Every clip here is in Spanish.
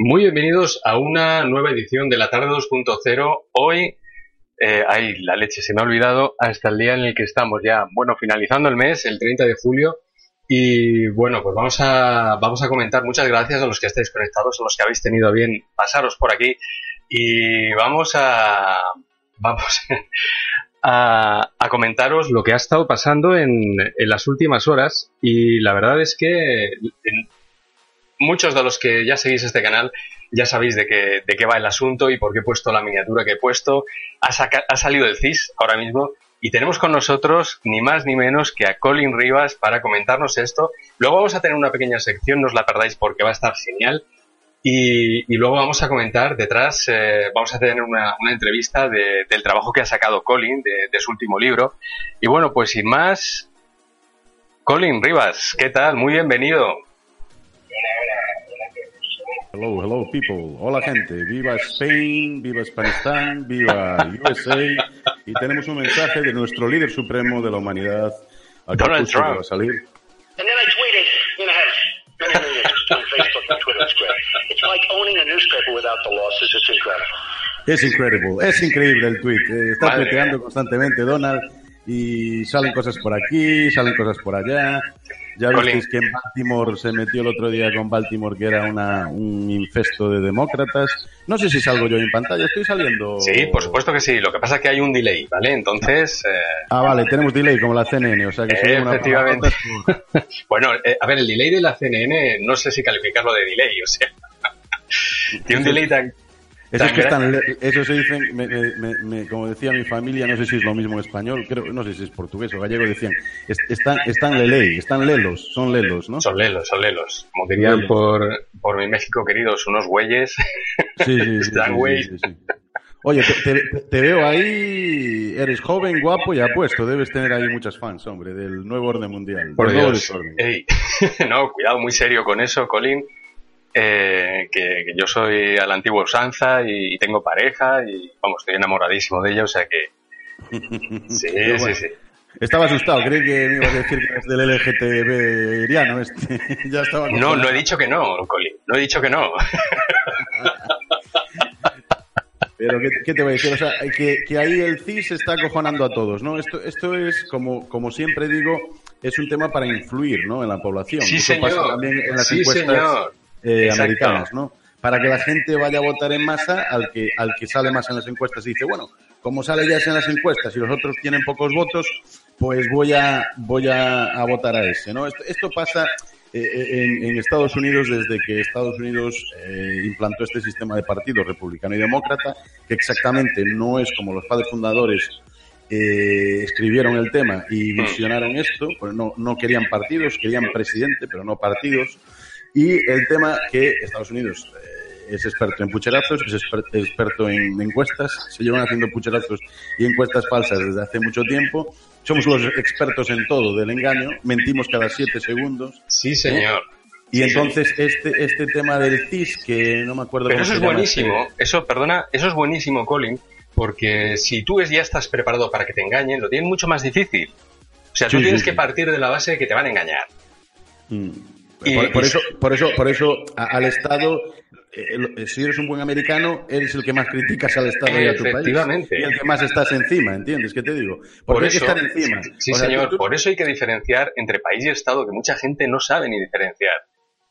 Muy bienvenidos a una nueva edición de la tarde 2.0. Hoy, eh, ay, la leche se me ha olvidado hasta el día en el que estamos ya, bueno, finalizando el mes, el 30 de julio. Y bueno, pues vamos a, vamos a comentar. Muchas gracias a los que estáis conectados, a los que habéis tenido bien pasaros por aquí. Y vamos a, vamos a, a comentaros lo que ha estado pasando en, en las últimas horas. Y la verdad es que muchos de los que ya seguís este canal ya sabéis de qué, de qué va el asunto y por qué he puesto la miniatura que he puesto. Ha, saca, ha salido el CIS ahora mismo y tenemos con nosotros ni más ni menos que a Colin Rivas para comentarnos esto. Luego vamos a tener una pequeña sección, no os la perdáis porque va a estar genial. Y, y luego vamos a comentar detrás, eh, vamos a tener una, entrevista de, del trabajo que ha sacado Colin, de, de su último libro. Y bueno, pues sin más, Colin Rivas, ¿qué tal? Muy bienvenido. People. Hola gente. Viva Spain, viva Afganistán, viva USA. Y tenemos un mensaje de nuestro líder supremo de la humanidad. Donald Trump. Va a salir. And then I tweeted, you know, has many millions on Facebook and Twitter. It's great. It's like owning a newspaper without the losses. It's incredible. Es increíble, es increíble el tweet. Eh, está Madre tuiteando mía. constantemente Donald y salen cosas por aquí, salen cosas por allá. Ya visteis que en Baltimore se metió el otro día con Baltimore que era una, un infesto de demócratas. No sé si salgo yo en pantalla, estoy saliendo. Sí, por supuesto que sí. Lo que pasa es que hay un delay, ¿vale? Entonces, eh, Ah, vale, tenemos delay como la CNN, o sea que soy una Efectivamente. bueno, eh, a ver, el delay de la CNN, no sé si calificarlo de delay, o sea, tiene un delay tan... Eso, es tan que están, eso se dice, me- me- me- me- como decía mi familia, no sé si es lo mismo en español, creo, no sé si es portugués o gallego, decían, est- están, están leley, están lelos, son lelos, ¿no? Son lelos, son lelos. Como dirían por, por mi México queridos, unos güeyes. Sí, sí, sí, sí, Están, sí, güey. sí, sí. Oye, te, te- te veo ahí, eres joven, guapo y apuesto, debes tener ahí muchas fans, hombre, del nuevo orden mundial. Por Dios. Ey. no, cuidado, muy serio con eso, Colin. Eh, que, que yo soy a la antigua usanza y, y tengo pareja y, vamos, estoy enamoradísimo de ella, o sea que... Sí, sí, sí. Estaba asustado, creí que me ibas a decir que eres del LGTB-eriano este. ya estaba No, no he dicho que no, Colin. No he dicho que no. Pero ¿qué, qué te voy a decir? O sea, que, que ahí el CIS está acojonando a todos, ¿no? Esto, esto es, como, como siempre digo, es un tema para influir, ¿no? En la población. Sí, Eso pasa señor. también en las Sí, encuestas señor. Eh, Exacto. americanas, ¿no? Para que la gente vaya a votar en masa al que, al que sale más en las encuestas y dice, bueno, como sale ya en las encuestas y los otros tienen pocos votos, pues voy a, voy a, a votar a ese, ¿no? Esto, esto pasa eh, en, en Estados Unidos desde que Estados Unidos eh, implantó este sistema de partidos republicano y demócrata, que exactamente no es como los padres fundadores eh, escribieron el tema y visionaron esto, pues no, no querían partidos, querían presidente, pero no partidos. Y el tema que Estados Unidos eh, es experto en pucherazos, es exper- experto en encuestas, se llevan haciendo pucherazos y encuestas falsas desde hace mucho tiempo. Somos los expertos en todo del engaño, mentimos cada siete segundos. Sí, señor. Y Sí, entonces este, este tema del CIS, que no me acuerdo Pero cómo eso se es buenísimo. este- Eso, perdona, eso es buenísimo, Colin, porque si tú ya estás preparado para que te engañen, lo tienen mucho más difícil. O sea, tú Sí, sí, tienes que partir de la base de que te van a engañar. Mm. Y- por, por eso, por eso, por eso al Estado, eh, el- si eres un buen americano, eres el que más criticas al Estado y a tu país. Y el que más estás encima, ¿entiendes? ¿Qué te digo? Porque Por hay que eso, estar encima. Sí, O sea, señor, tú- tú- por eso hay que diferenciar entre país y Estado, que mucha gente no sabe ni diferenciar.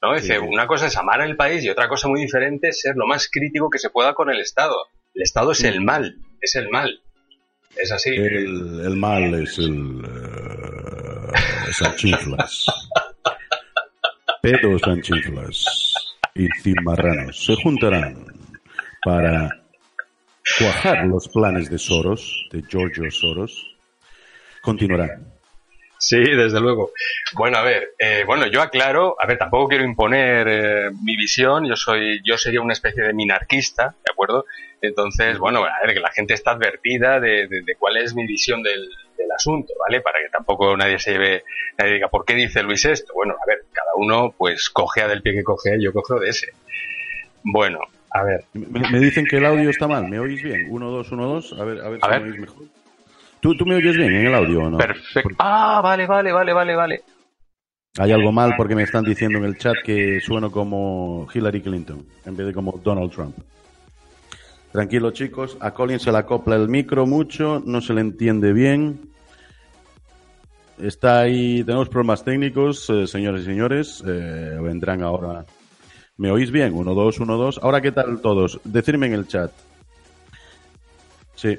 ¿no? Dice, Sí, una cosa es amar al país y otra cosa muy diferente es ser lo más crítico que se pueda con el Estado. El Estado es el mal, es el mal. Es así. El, el mal es el... eh, sanchinflas. Pedro sanchinflas y cimarranos se juntarán para cuajar los planes de Soros, de Giorgio Soros. Continuará. Sí, desde luego. Bueno, a ver, eh, bueno, yo aclaro, a ver, tampoco quiero imponer eh, mi visión, yo soy, yo sería una especie de minarquista, ¿de acuerdo? Entonces, bueno, a ver, que la gente está advertida de, de, cuál es mi visión del, del, asunto, ¿vale? Para que tampoco nadie se lleve, nadie diga, ¿por qué dice Luis esto? Bueno, a ver, uno pues cogea del pie que cogea yo cojo de ese. Bueno, a ver. Me, me, dicen que el audio está mal, ¿me oís bien? 1, 2, 1, 2, a ver, a ver a si ver. me oís mejor. ¿Tú, ¿Tú me oyes bien en el audio o no? Perfecto. Ah, vale, vale, vale, vale, vale. Hay algo mal porque me están diciendo en el chat que sueno como Hillary Clinton en vez de como Donald Trump. Tranquilo chicos, a Colin se le acopla el micro mucho, no se le entiende bien. Está ahí, tenemos problemas técnicos, eh, señores y señores, eh, vendrán ahora. ¿Me oís bien? Uno, dos, uno, dos. Ahora, ¿qué tal todos? Decidme en el chat. Sí.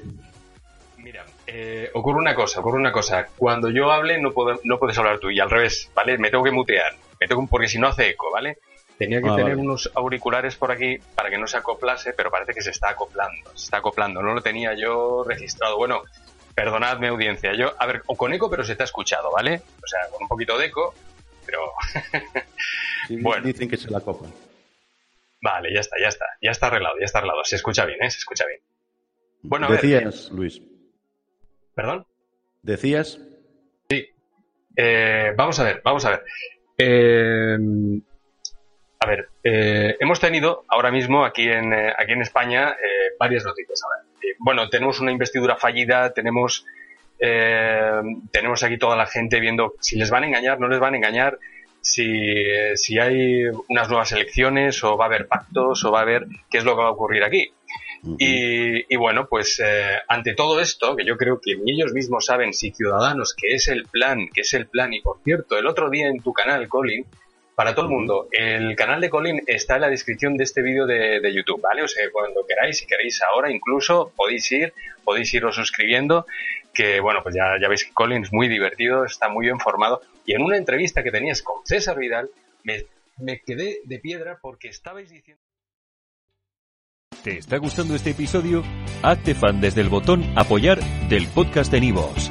Mira, eh, ocurre una cosa, ocurre una cosa. Cuando yo hable no, puedo, no puedes hablar tú y al revés, ¿vale? Me tengo que mutear, me tengo, porque si no hace eco, ¿vale? Tenía que Ah, tener vale. unos auriculares por aquí para que no se acoplase, pero parece que se está acoplando, se está acoplando. No lo tenía yo registrado. Bueno, perdonadme audiencia. Yo, a ver, o con eco, pero se te ha escuchado, ¿vale? O sea, con un poquito de eco, pero Sí, Bueno. Dicen que se la acoplan. vale, ya está, ya está, ya está arreglado, ya está arreglado. Se escucha bien, ¿eh? Se escucha bien. Bueno, a ver. Decías, Luis. ¿Perdón? Decías. Eh, vamos a ver, vamos a ver. Eh, a ver, eh, hemos tenido ahora mismo aquí en, aquí en España varias noticias. A ver, bueno, tenemos una investidura fallida, tenemos, eh, tenemos aquí toda la gente viendo si les van a engañar, no les van a engañar, si, eh, si hay unas nuevas elecciones o va a haber pactos o va a haber qué es lo que va a ocurrir aquí. Y, y bueno, pues eh, ante todo esto, que yo creo que ni ellos mismos saben si Ciudadanos, que es el plan, que es el plan, y por cierto, el otro día en tu canal, Colin, para todo el mundo, el canal de Colin está en la descripción de este vídeo de, de YouTube, ¿vale? O sea, cuando queráis, si queréis ahora incluso, podéis ir, podéis iros suscribiendo, que bueno, pues ya, ya veis que Colin es muy divertido, está muy bien formado, y en una entrevista que tenías con César Vidal, me, me quedé de piedra porque estabais diciendo... ¿Te está gustando este episodio? Hazte fan desde el botón Apoyar del podcast de Nivos.